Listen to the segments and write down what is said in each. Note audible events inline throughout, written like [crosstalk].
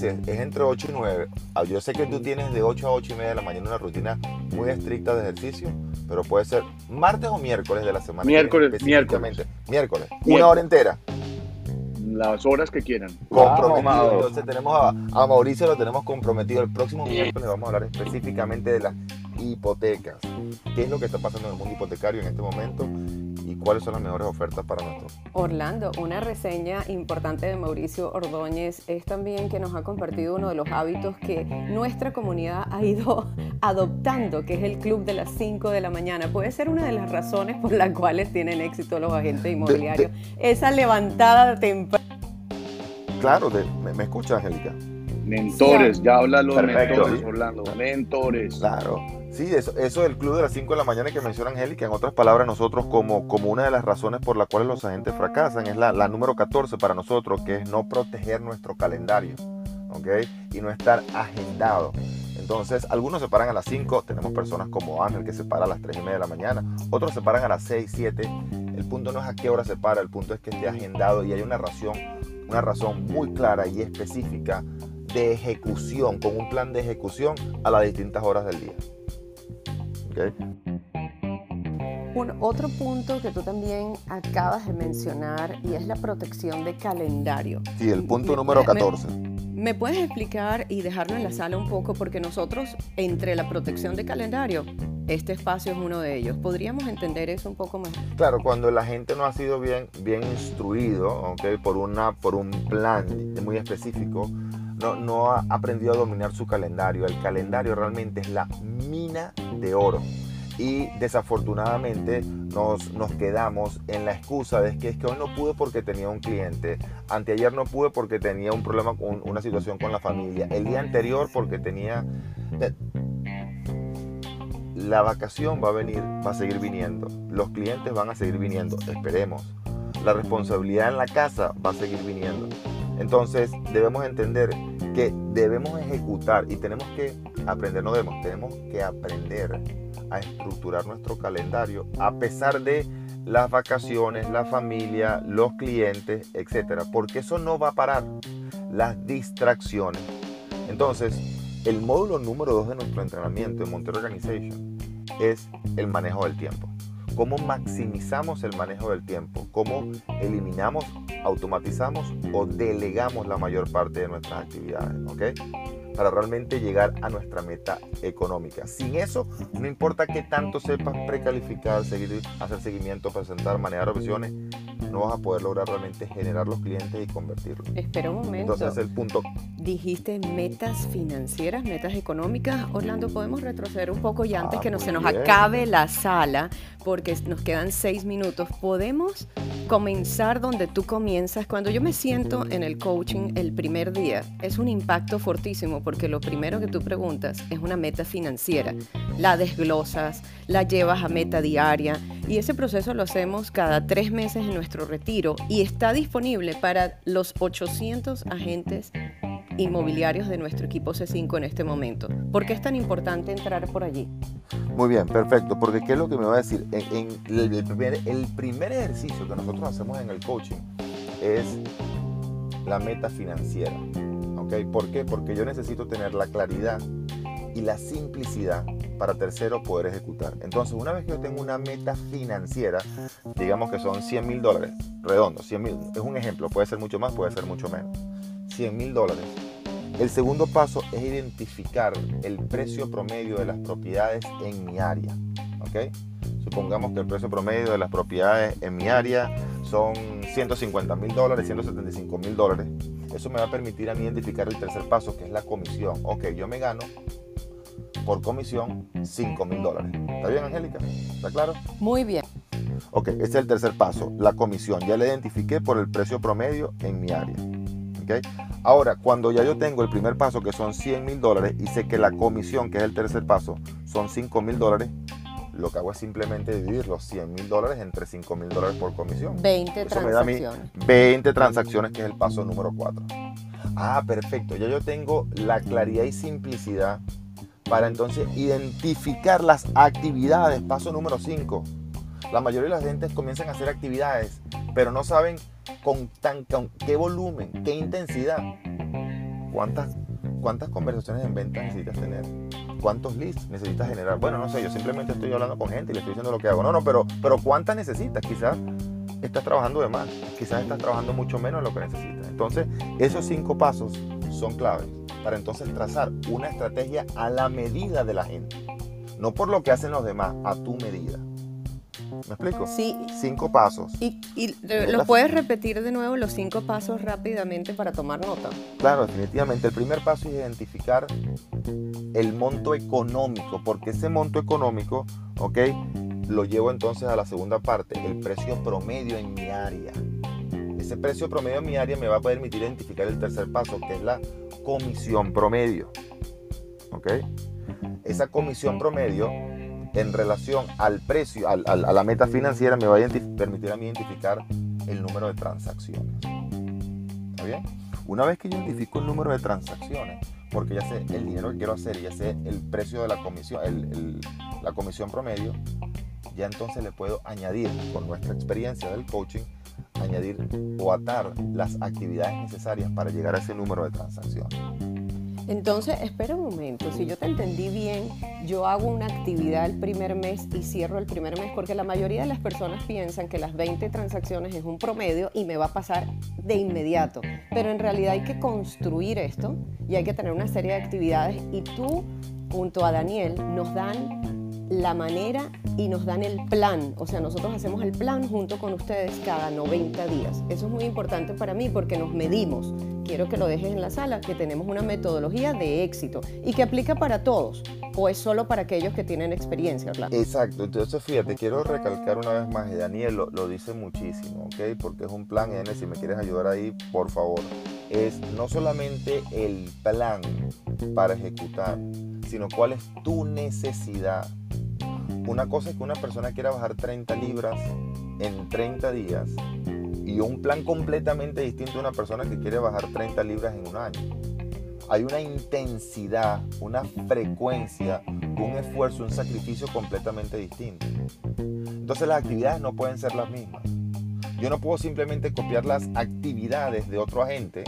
dices es entre 8 y 9, ah, yo sé que tú tienes de 8 a 8 y media de la mañana una rutina muy estricta de ejercicio, pero puede ser martes o miércoles de la semana. Miércoles, miércoles. Miércoles. Una hora entera las horas que quieran. Comprometido. Entonces tenemos a, a, Mauricio, lo tenemos comprometido. El próximo miércoles vamos a hablar específicamente de las hipotecas. ¿Qué es lo que está pasando en el mundo hipotecario en este momento? y cuáles son las mejores ofertas para nosotros. Orlando, una reseña importante de Mauricio Ordóñez es también que nos ha compartido uno de los hábitos que nuestra comunidad ha ido [laughs] adoptando, que es el club de las 5 de la mañana. Puede ser una de las razones por las cuales tienen éxito los agentes inmobiliarios. Esa levantada temprana. Claro, me, me escucha, Angélica. Mentores, ya habla los mentores, Orlando. Mentores. Claro. Sí, eso, eso del club de las 5 de la mañana que menciona Angélica, en otras palabras, nosotros como, como una de las razones por las cuales los agentes fracasan es la, la número 14 para nosotros, que es no proteger nuestro calendario, ¿ok? Y no estar agendado. Entonces, algunos se paran a las 5, tenemos personas como Ángel que se para a las 3 y media de la mañana, otros se paran a las 6, 7. El punto no es a qué hora se para, el punto es que esté agendado y hay una razón, una razón muy clara y específica de ejecución, con un plan de ejecución a las distintas horas del día. Un otro punto que tú también acabas de mencionar y es la protección de calendario. Sí, el punto número 14. Me, puedes explicar y dejarlo en la sala un poco? Porque nosotros, entre la protección de calendario, este espacio es uno de ellos. ¿Podríamos entender eso un poco más? Claro, cuando la gente no ha sido bien, bien instruido ¿okay? por, una, por un plan muy específico, no, ha aprendido a dominar su calendario. El calendario realmente es la mina de oro. Y desafortunadamente nos, nos quedamos en la excusa de que es que hoy no pude porque tenía un cliente, anteayer no pude porque tenía un problema con una situación con la familia, el día anterior porque tenía... La vacación va a venir, va a seguir viniendo, los clientes van a seguir viniendo, esperemos. La responsabilidad en la casa va a seguir viniendo. Entonces debemos entender que debemos ejecutar y tenemos que aprender, no debemos, tenemos que aprender a estructurar nuestro calendario a pesar de las vacaciones, la familia, los clientes, etcétera, porque eso no va a parar. Las distracciones. Entonces, el módulo número dos de nuestro entrenamiento en Monterrey Organization es el manejo del tiempo cómo maximizamos el manejo del tiempo, cómo eliminamos, automatizamos o delegamos la mayor parte de nuestras actividades, ¿ok? Para realmente llegar a nuestra meta económica. Sin eso, no importa qué tanto sepas precalificar, seguir, hacer seguimiento, presentar, manejar opciones, no vas a poder lograr realmente generar los clientes y convertirlos. Espera un momento. Entonces el punto. Dijiste metas financieras, metas económicas. Orlando, podemos retroceder un poco y antes ah, que no se nos acabe la sala, porque nos quedan seis minutos. Podemos comenzar donde tú comienzas. Cuando yo me siento en el coaching el primer día, es un impacto fortísimo porque lo primero que tú preguntas es una meta financiera. La desglosas, la llevas a meta diaria y ese proceso lo hacemos cada tres meses en nuestro retiro y está disponible para los 800 agentes inmobiliarios de nuestro equipo C5 en este momento. ¿Por qué es tan importante entrar por allí? Muy bien, perfecto, porque ¿qué es lo que me va a decir? En, el, primer, el primer ejercicio que nosotros hacemos en el coaching es la meta financiera. ¿Por qué? Porque yo necesito tener la claridad y la simplicidad para tercero poder ejecutar. Entonces, una vez que yo tengo una meta financiera, digamos que son 100 mil dólares, redondo, 100 mil, es un ejemplo, puede ser mucho más, puede ser mucho menos, 100 mil dólares. El segundo paso es identificar el precio promedio de las propiedades en mi área. ¿ok? Supongamos que el precio promedio de las propiedades en mi área son 150 mil dólares, 175 mil dólares. Eso me va a permitir a mí identificar el tercer paso, que es la comisión. Ok, yo me gano por comisión 5 mil dólares. ¿Está bien, Angélica? ¿Está claro? Muy bien. Ok, ese es el tercer paso, la comisión. Ya la identifiqué por el precio promedio en mi área. ¿Okay? Ahora, cuando ya yo tengo el primer paso, que son 100 mil dólares, y sé que la comisión, que es el tercer paso, son 5 mil dólares, lo que hago es simplemente dividir los 100 mil dólares entre 5 mil dólares por comisión. 20 transacciones. 20 transacciones, que es el paso número 4. Ah, perfecto. Ya yo tengo la claridad y simplicidad para entonces identificar las actividades. Paso número 5. La mayoría de las gentes comienzan a hacer actividades, pero no saben con, tan, qué volumen, qué intensidad. ¿cuántas, cuántas conversaciones en venta necesitas tener? ¿Cuántos leads necesitas generar? Bueno, no sé, yo simplemente estoy hablando con gente y le estoy diciendo lo que hago. No, no, pero, pero ¿cuántas necesitas? Quizás estás trabajando de más, quizás estás trabajando mucho menos de lo que necesitas. Entonces, esos cinco pasos son claves para entonces trazar una estrategia a la medida de la gente. No por lo que hacen los demás, a tu medida. ¿Me explico? Sí. Cinco pasos. ¿Y, y los puedes repetir de nuevo los cinco pasos rápidamente para tomar nota? Claro, definitivamente. El primer paso es identificar el monto económico, porque ese monto económico, ¿ok? Lo llevo entonces a la segunda parte, el precio promedio en mi área. Ese precio promedio en mi área me va a permitir identificar el tercer paso, que es la comisión promedio. ¿Ok? Esa comisión promedio en relación al precio, a la meta financiera, me va a permitir a mí identificar el número de transacciones. ¿Está bien? Una vez que yo identifico el número de transacciones, porque ya sé el dinero que quiero hacer y ya sé el precio de la comisión, la comisión promedio, ya entonces le puedo añadir, con nuestra experiencia del coaching, añadir o atar las actividades necesarias para llegar a ese número de transacciones. Entonces, espera un momento, si yo te entendí bien, yo hago una actividad el primer mes y cierro el primer mes, porque la mayoría de las personas piensan que las 20 transacciones es un promedio y me va a pasar de inmediato. Pero en realidad hay que construir esto y hay que tener una serie de actividades y tú, junto a Daniel, nos dan la manera y nos dan el plan. O sea, nosotros hacemos el plan junto con ustedes cada 90 días. Eso es muy importante para mí porque nos medimos. Quiero que lo dejes en la sala, que tenemos una metodología de éxito y que aplica para todos o es solo para aquellos que tienen experiencia. Exacto, entonces fíjate, quiero recalcar una vez más, y Daniel lo, dice muchísimo, ¿ok? Porque es un plan, N, si me quieres ayudar ahí, por favor. Es no solamente el plan para ejecutar, sino cuál es tu necesidad una cosa es que una persona quiera bajar 30 libras en 30 días y un plan completamente distinto a una persona que quiere bajar 30 libras en un año. Hay una intensidad, una frecuencia, un esfuerzo, un sacrificio completamente distinto. Entonces las actividades no pueden ser las mismas. Yo no puedo simplemente copiar las actividades de otro agente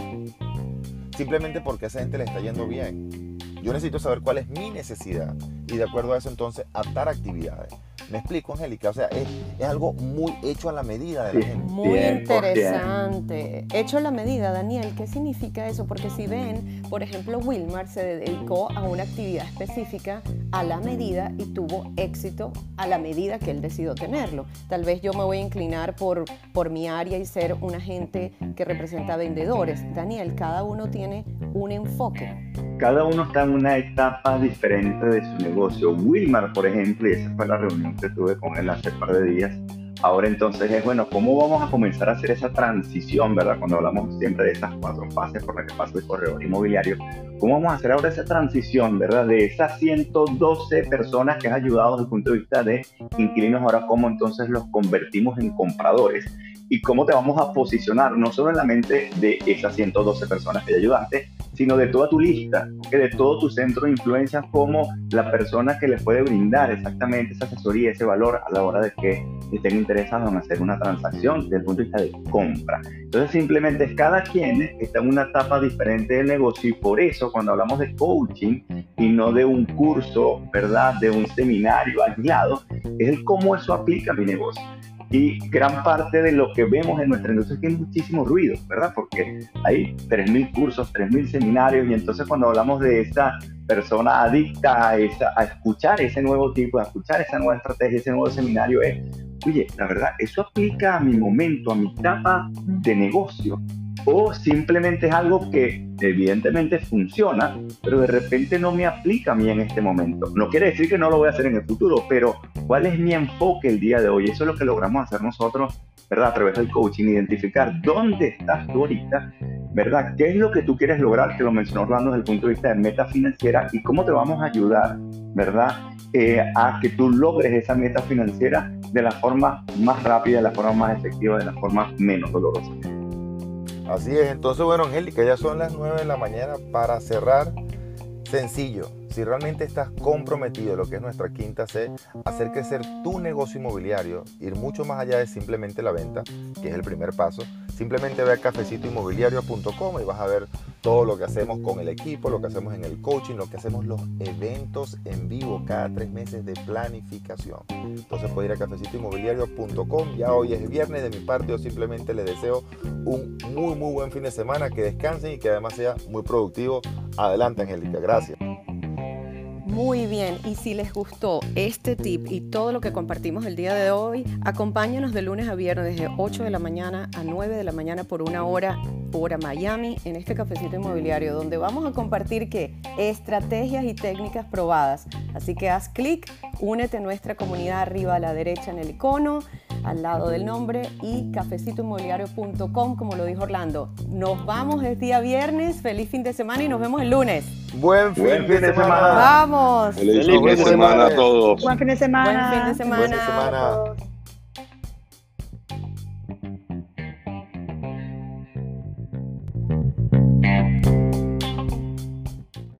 simplemente porque a esa gente le está yendo bien. Yo necesito saber cuál es mi necesidad y de acuerdo a eso entonces atar actividades. Me explico, Angélica, o sea, es, algo muy hecho a la medida de la gente. Muy interesante. Hecho a la medida, Daniel, ¿qué significa eso? Porque si ven, por ejemplo, Wilmar se dedicó a una actividad específica a la medida y tuvo éxito a la medida que él decidió tenerlo. Tal vez yo me voy a inclinar por, por mi área y ser un agente que representa vendedores. Daniel, cada uno tiene un enfoque. Cada uno está en una etapa diferente de su negocio. Wilmar, por ejemplo, y esa fue la reunión que tuve con él hace un par de días, ahora entonces es, bueno, ¿cómo vamos a comenzar a hacer esa transición, verdad? Cuando hablamos siempre de esas cuatro fases por las que pasa el corredor inmobiliario, ¿cómo vamos a hacer ahora esa transición, verdad? De esas 112 personas que han ayudado desde el punto de vista de inquilinos, ahora cómo entonces los convertimos en compradores y cómo te vamos a posicionar, no solo en la mente de esas 112 personas que ayudaste, sino de toda tu lista, que de todo tu centro de influencia como la persona que le puede brindar exactamente esa asesoría, ese valor a la hora de que estén interesados en hacer una transacción desde el punto de vista de compra. Entonces simplemente cada quien está en una etapa diferente del negocio y por eso cuando hablamos de coaching y no de un curso, ¿verdad? De un seminario aislado, es cómo eso aplica mi negocio. Y gran parte de lo que vemos en nuestra industria es que hay muchísimo ruido, ¿verdad? Porque hay 3.000 cursos, 3.000 seminarios y entonces cuando hablamos de esta persona adicta a, esa, a escuchar ese nuevo tipo, a escuchar esa nueva estrategia, ese nuevo seminario, es, oye, la verdad, eso aplica a mi momento, a mi etapa de negocio o simplemente es algo que evidentemente funciona, pero de repente no me aplica a mí en este momento. No quiere decir que no lo voy a hacer en el futuro, pero ¿cuál es mi enfoque el día de hoy? Eso es lo que logramos hacer nosotros, ¿verdad? A través del coaching, identificar dónde estás tú ahorita, ¿verdad? ¿Qué es lo que tú quieres lograr? Que lo mencionó Orlando desde el punto de vista de meta financiera y cómo te vamos a ayudar, ¿verdad? Eh, a que tú logres esa meta financiera de la forma más rápida, de la forma más efectiva, de la forma menos dolorosa. Así es, entonces bueno Angélica, ya son las 9 de la mañana para cerrar. Sencillo, si realmente estás comprometido, lo que es nuestra quinta C, hacer crecer tu negocio inmobiliario, ir mucho más allá de simplemente la venta, que es el primer paso, Simplemente ve a cafecitoinmobiliario.com y vas a ver todo lo que hacemos con el equipo, lo que hacemos en el coaching, lo que hacemos los eventos en vivo cada tres meses de planificación. Entonces puedes ir a cafecitoinmobiliario.com. Ya hoy es viernes, de mi parte yo simplemente les deseo un muy muy buen fin de semana, que descansen y que además sea muy productivo. Adelante Angélica, gracias. Muy bien, y si les gustó este tip y todo lo que compartimos el día de hoy, acompáñanos de lunes a viernes de 8 de la mañana a 9 de la mañana por una hora, hora Miami, en este cafecito inmobiliario, donde vamos a compartir estrategias y técnicas probadas. Así que haz clic, únete a nuestra comunidad arriba a la derecha en el icono al lado del nombre y cafecitoinmobiliario.com, como lo dijo Orlando. Nos vamos el día viernes, feliz fin de semana y nos vemos el lunes. Buen fin, de, semana. Vamos. Feliz, fin de semana a todos. Buen fin de semana. Buen fin de semana. Buen fin de semana.